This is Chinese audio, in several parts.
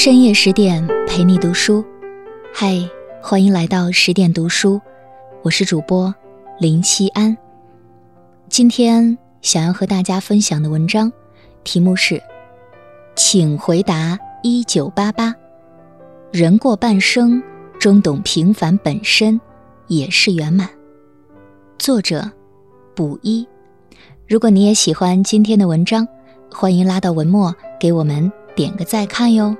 深夜十点陪你读书，嗨，欢迎来到十点读书，我是主播林七安。今天想要和大家分享的文章题目是《请回答一九八八》，人过半生，终懂平凡本身也是圆满。作者补一。如果你也喜欢今天的文章，欢迎拉到文末给我们点个再看哟。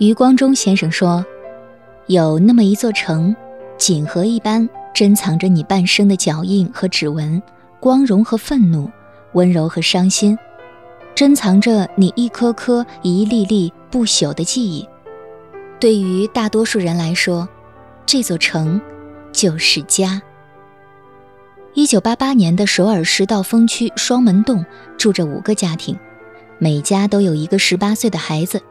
余光中先生说：“有那么一座城，锦盒一般珍藏着你半生的脚印和指纹，光荣和愤怒，温柔和伤心，珍藏着你一颗颗、一粒粒不朽的记忆。对于大多数人来说，这座城就是家。”一九八八年的首尔市道峰区双门洞住着五个家庭，每家都有一个十八岁的孩子。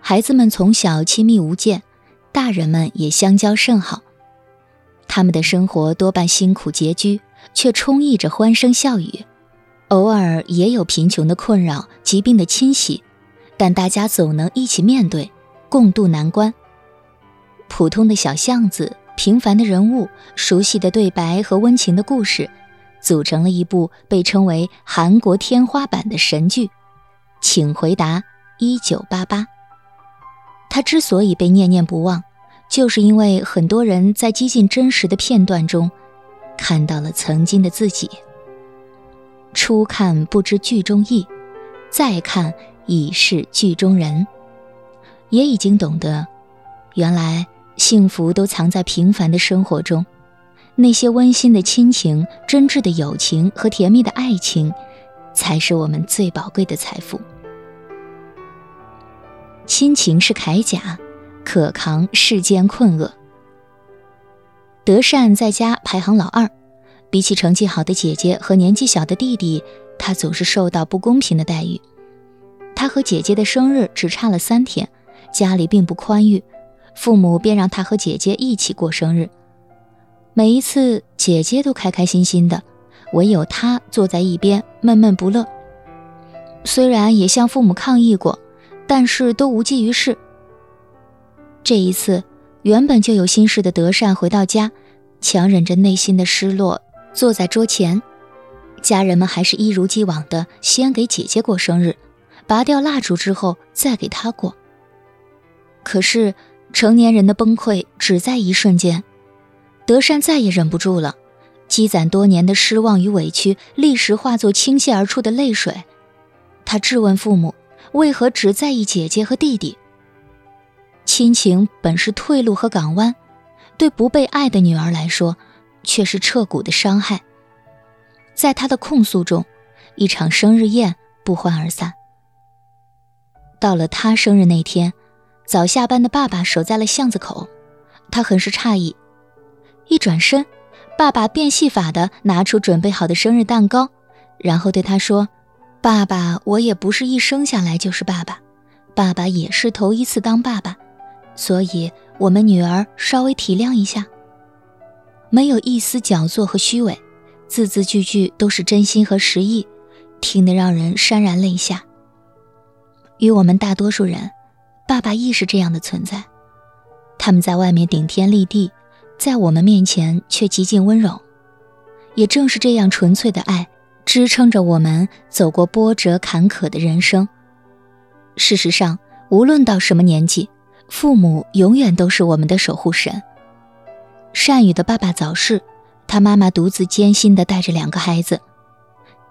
孩子们从小亲密无间，大人们也相交甚好。他们的生活多半辛苦拮据，却充溢着欢声笑语。偶尔也有贫穷的困扰、疾病的侵袭，但大家总能一起面对，共度难关。普通的小巷子，平凡的人物，熟悉的对白和温情的故事，组成了一部被称为韩国天花板的神剧。请回答：一九八八。他之所以被念念不忘，就是因为很多人在接近真实的片段中，看到了曾经的自己。初看不知剧中意，再看已是剧中人，也已经懂得，原来幸福都藏在平凡的生活中，那些温馨的亲情、真挚的友情和甜蜜的爱情，才是我们最宝贵的财富。亲情是铠甲，可扛世间困厄。德善在家排行老二，比起成绩好的姐姐和年纪小的弟弟，他总是受到不公平的待遇。他和姐姐的生日只差了三天，家里并不宽裕，父母便让他和姐姐一起过生日。每一次，姐姐都开开心心的，唯有他坐在一边闷闷不乐。虽然也向父母抗议过。但是都无济于事。这一次，原本就有心事的德善回到家，强忍着内心的失落，坐在桌前。家人们还是一如既往的先给姐姐过生日，拔掉蜡烛之后再给她过。可是成年人的崩溃只在一瞬间，德善再也忍不住了，积攒多年的失望与委屈立时化作倾泻而出的泪水。他质问父母。为何只在意姐姐和弟弟？亲情本是退路和港湾，对不被爱的女儿来说，却是彻骨的伤害。在他的控诉中，一场生日宴不欢而散。到了他生日那天，早下班的爸爸守在了巷子口，他很是诧异。一转身，爸爸变戏法的拿出准备好的生日蛋糕，然后对他说。爸爸，我也不是一生下来就是爸爸，爸爸也是头一次当爸爸，所以我们女儿稍微体谅一下。没有一丝矫作和虚伪，字字句句都是真心和实意，听得让人潸然泪下。与我们大多数人，爸爸亦是这样的存在，他们在外面顶天立地，在我们面前却极尽温柔。也正是这样纯粹的爱。支撑着我们走过波折坎坷的人生。事实上，无论到什么年纪，父母永远都是我们的守护神。善宇的爸爸早逝，他妈妈独自艰辛地带着两个孩子。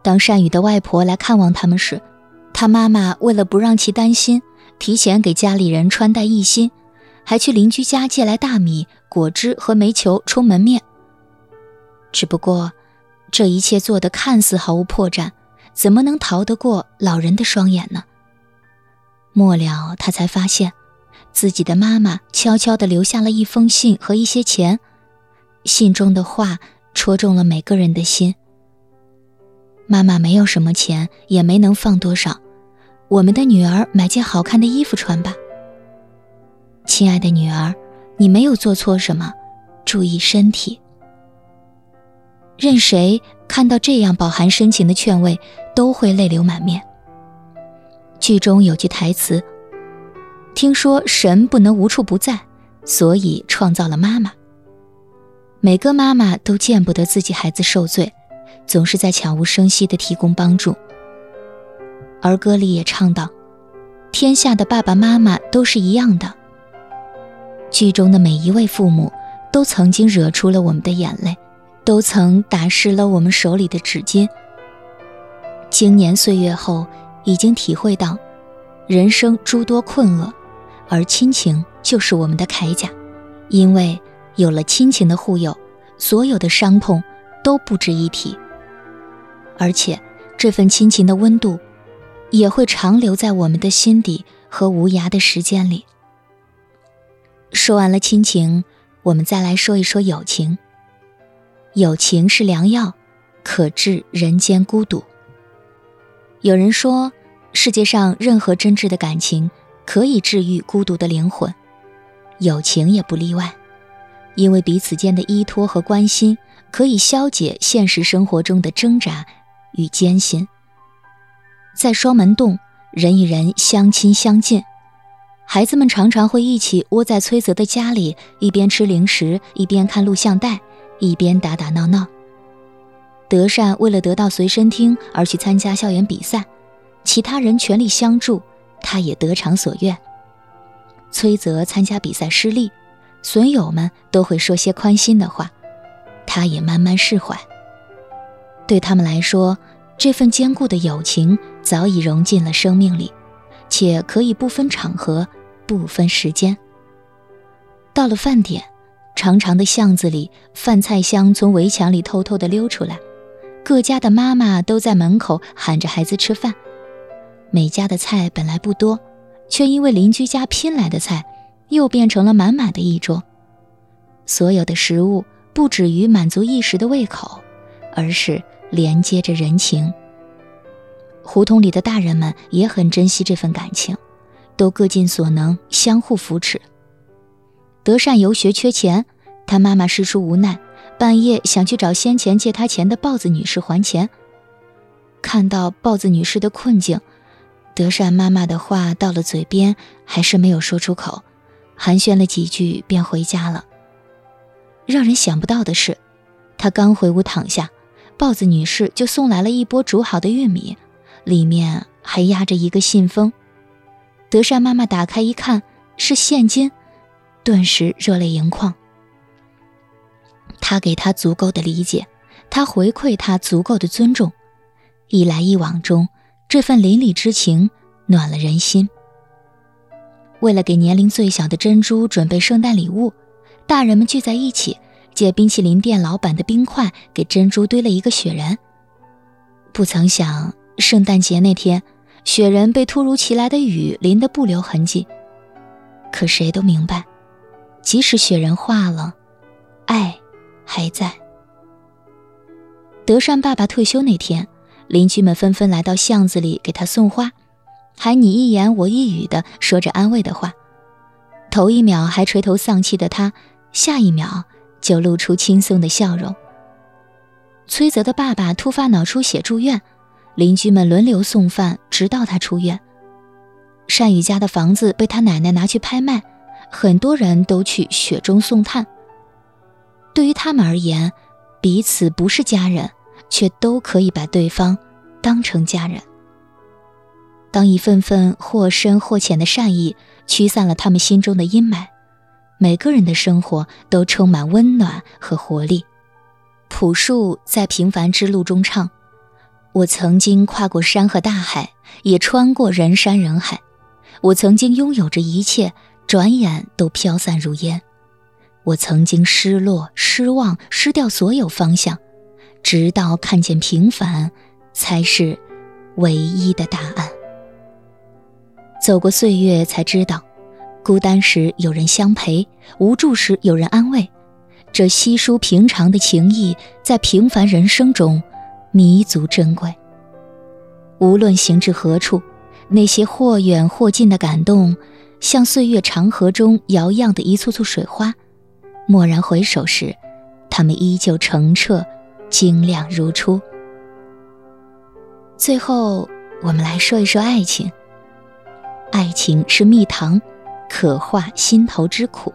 当善宇的外婆来看望他们时，他妈妈为了不让其担心，提前给家里人穿戴一新，还去邻居家借来大米、果汁和煤球充门面。只不过。这一切做的看似毫无破绽，怎么能逃得过老人的双眼呢？末了，他才发现，自己的妈妈悄悄地留下了一封信和一些钱，信中的话戳中了每个人的心。妈妈没有什么钱，也没能放多少，我们的女儿买件好看的衣服穿吧。亲爱的女儿，你没有做错什么，注意身体。任谁看到这样饱含深情的劝慰，都会泪流满面。剧中有句台词听说神不能无处不在，所以创造了妈妈。每个妈妈都见不得自己孩子受罪，总是在悄无声息地提供帮助。儿歌里也唱道：“天下的爸爸妈妈都是一样的。”剧中的每一位父母都曾经惹出了我们的眼泪，都曾打湿了我们手里的纸巾。经年岁月后，已经体会到人生诸多困厄。而亲情就是我们的铠甲，因为有了亲情的护佑，所有的伤痛都不值一提。而且，这份亲情的温度，也会长留在我们的心底和无涯的时间里。说完了亲情，我们再来说一说友情。友情是良药，可治人间孤独。有人说，世界上任何真挚的感情。可以治愈孤独的灵魂，友情也不例外，因为彼此间的依托和关心，可以消解现实生活中的挣扎与艰辛。在双门洞，人与人相亲相近，孩子们常常会一起窝在崔泽的家里，一边吃零食，一边看录像带，一边打打闹闹。德善为了得到随身听而去参加校园比赛，其他人全力相助。他也得偿所愿。崔泽参加比赛失利，损友们都会说些宽心的话，他也慢慢释怀。对他们来说，这份坚固的友情早已融进了生命里，且可以不分场合、不分时间。到了饭点，长长的巷子里，饭菜香从围墙里偷偷地溜出来，各家的妈妈都在门口喊着孩子吃饭。每家的菜本来不多，却因为邻居家拼来的菜，又变成了满满的一桌。所有的食物不止于满足一时的胃口，而是连接着人情。胡同里的大人们也很珍惜这份感情，都各尽所能相互扶持。德善游学缺钱，他妈妈事出无奈，半夜想去找先前借他钱的豹子女士还钱。看到豹子女士的困境。德善妈妈的话到了嘴边，还是没有说出口，寒暄了几句便回家了。让人想不到的是，他刚回屋躺下，豹子女士就送来了一波煮好的玉米，里面还压着一个信封。德善妈妈打开一看，是现金，顿时热泪盈眶。他给他足够的理解，他回馈他足够的尊重，一来一往中。这份邻里之情暖了人心。为了给年龄最小的珍珠准备圣诞礼物，大人们聚在一起，借冰淇淋店老板的冰块给珍珠堆了一个雪人。不曾想，圣诞节那天，雪人被突如其来的雨淋得不留痕迹。可谁都明白，即使雪人化了，爱还在。德善爸爸退休那天。邻居们纷纷来到巷子里给他送花，还你一言我一语的说着安慰的话。头一秒还垂头丧气的他，下一秒就露出轻松的笑容。崔泽的爸爸突发脑出血住院，邻居们轮流送饭，直到他出院。善宇家的房子被他奶奶拿去拍卖，很多人都去雪中送炭。对于他们而言，彼此不是家人。却都可以把对方当成家人。当一份份或深或浅的善意驱散了他们心中的阴霾，每个人的生活都充满温暖和活力。朴树在《平凡之路》中唱：“我曾经跨过山和大海，也穿过人山人海。我曾经拥有着一切，转眼都飘散如烟。我曾经失落、失望、失掉所有方向。”直到看见平凡，才是唯一的答案。走过岁月，才知道，孤单时有人相陪，无助时有人安慰。这稀疏平常的情谊，在平凡人生中弥足珍贵。无论行至何处，那些或远或近的感动，像岁月长河中摇漾的一簇簇水花。蓦然回首时，它们依旧澄澈。晶亮如初。最后，我们来说一说爱情。爱情是蜜糖，可化心头之苦。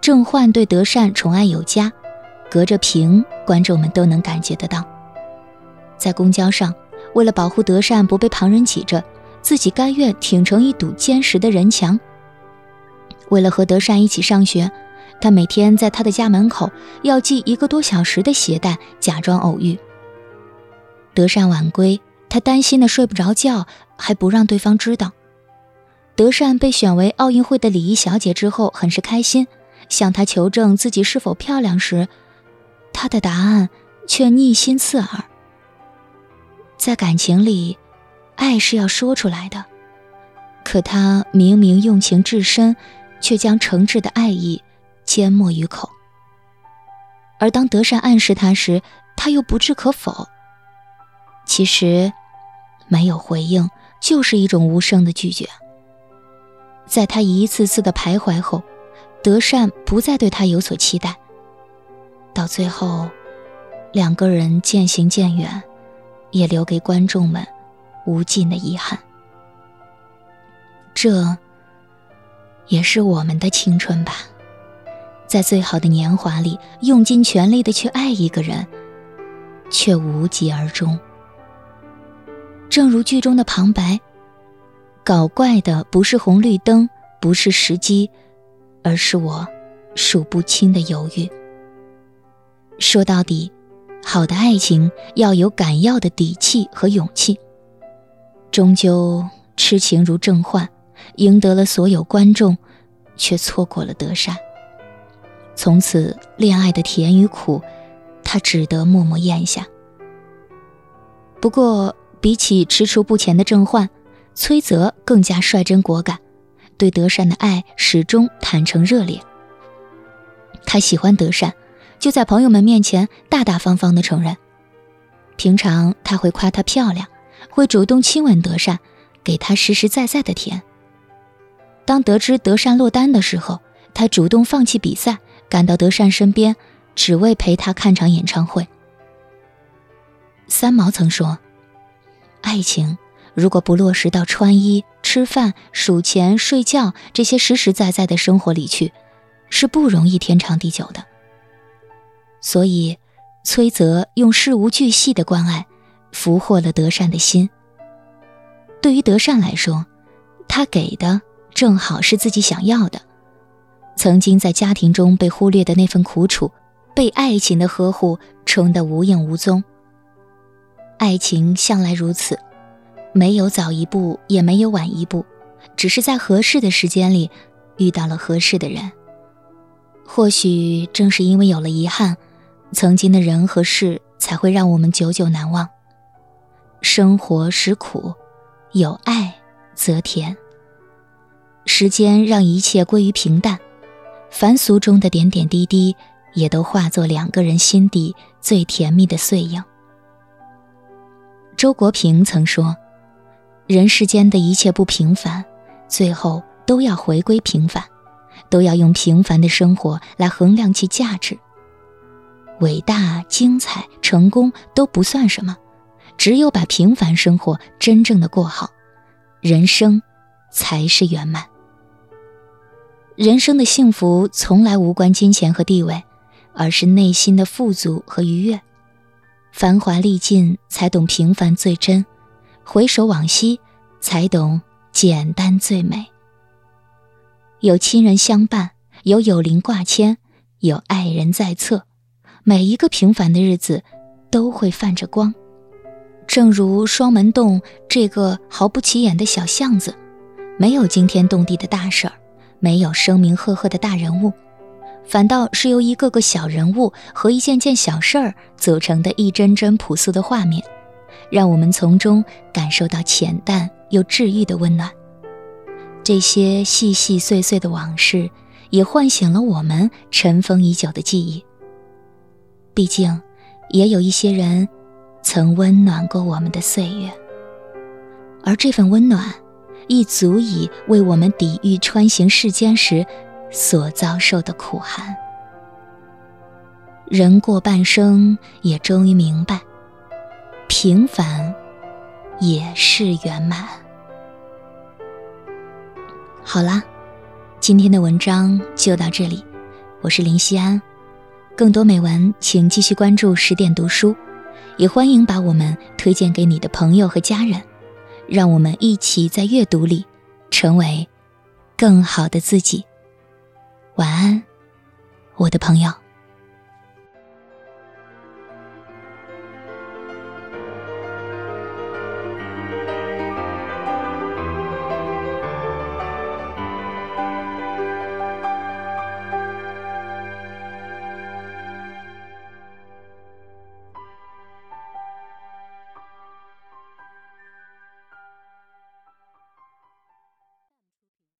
郑焕对德善宠爱有加，隔着屏，观众们都能感觉得到。在公交上，为了保护德善不被旁人挤着，自己甘愿挺成一堵坚实的人墙。为了和德善一起上学，他每天在他的家门口要系一个多小时的鞋带，假装偶遇。德善晚归，他担心的睡不着觉，还不让对方知道。德善被选为奥运会的礼仪小姐之后，很是开心。向他求证自己是否漂亮时，他的答案却逆心刺耳。在感情里，爱是要说出来的，可他明明用情至深，却将诚挚的爱意缄默于口。而当德善暗示他时，他又不置可否。其实，没有回应就是一种无声的拒绝。在他一次次的徘徊后。德善不再对他有所期待，到最后，两个人渐行渐远，也留给观众们无尽的遗憾。这也是我们的青春吧，在最好的年华里，用尽全力的去爱一个人，却无疾而终。正如剧中的旁白：“搞怪的不是红绿灯，不是时机。”而是我数不清的犹豫。说到底，好的爱情要有敢要的底气和勇气。终究痴情如郑焕，赢得了所有观众，却错过了德善。从此，恋爱的甜与苦，他只得默默咽下。不过，比起踟蹰不前的郑焕，崔泽更加率真果敢。对德善的爱始终坦诚热烈。他喜欢德善，就在朋友们面前大大方方的承认。平常他会夸她漂亮，会主动亲吻德善，给她实实在在的甜。当得知德善落单的时候，他主动放弃比赛，赶到德善身边，只为陪她看场演唱会。三毛曾说：“爱情。”如果不落实到穿衣、吃饭、数钱、睡觉这些实实在在的生活里去，是不容易天长地久的。所以，崔泽用事无巨细的关爱，俘获了德善的心。对于德善来说，他给的正好是自己想要的。曾经在家庭中被忽略的那份苦楚，被爱情的呵护冲得无影无踪。爱情向来如此。没有早一步，也没有晚一步，只是在合适的时间里遇到了合适的人。或许正是因为有了遗憾，曾经的人和事才会让我们久久难忘。生活实苦，有爱则甜。时间让一切归于平淡，凡俗中的点点滴滴，也都化作两个人心底最甜蜜的碎影。周国平曾说。人世间的一切不平凡，最后都要回归平凡，都要用平凡的生活来衡量其价值。伟大、精彩、成功都不算什么，只有把平凡生活真正的过好，人生才是圆满。人生的幸福从来无关金钱和地位，而是内心的富足和愉悦。繁华历尽，才懂平凡最真。回首往昔，才懂简单最美。有亲人相伴，有友邻挂牵，有爱人在侧，每一个平凡的日子都会泛着光。正如双门洞这个毫不起眼的小巷子，没有惊天动地的大事儿，没有声名赫赫的大人物，反倒是由一个个小人物和一件件小事儿组成的一帧帧朴素的画面。让我们从中感受到浅淡又治愈的温暖。这些细细碎碎的往事，也唤醒了我们尘封已久的记忆。毕竟，也有一些人，曾温暖过我们的岁月。而这份温暖，亦足以为我们抵御穿行世间时所遭受的苦寒。人过半生，也终于明白。平凡，也是圆满。好啦，今天的文章就到这里，我是林希安。更多美文，请继续关注十点读书，也欢迎把我们推荐给你的朋友和家人，让我们一起在阅读里成为更好的自己。晚安，我的朋友。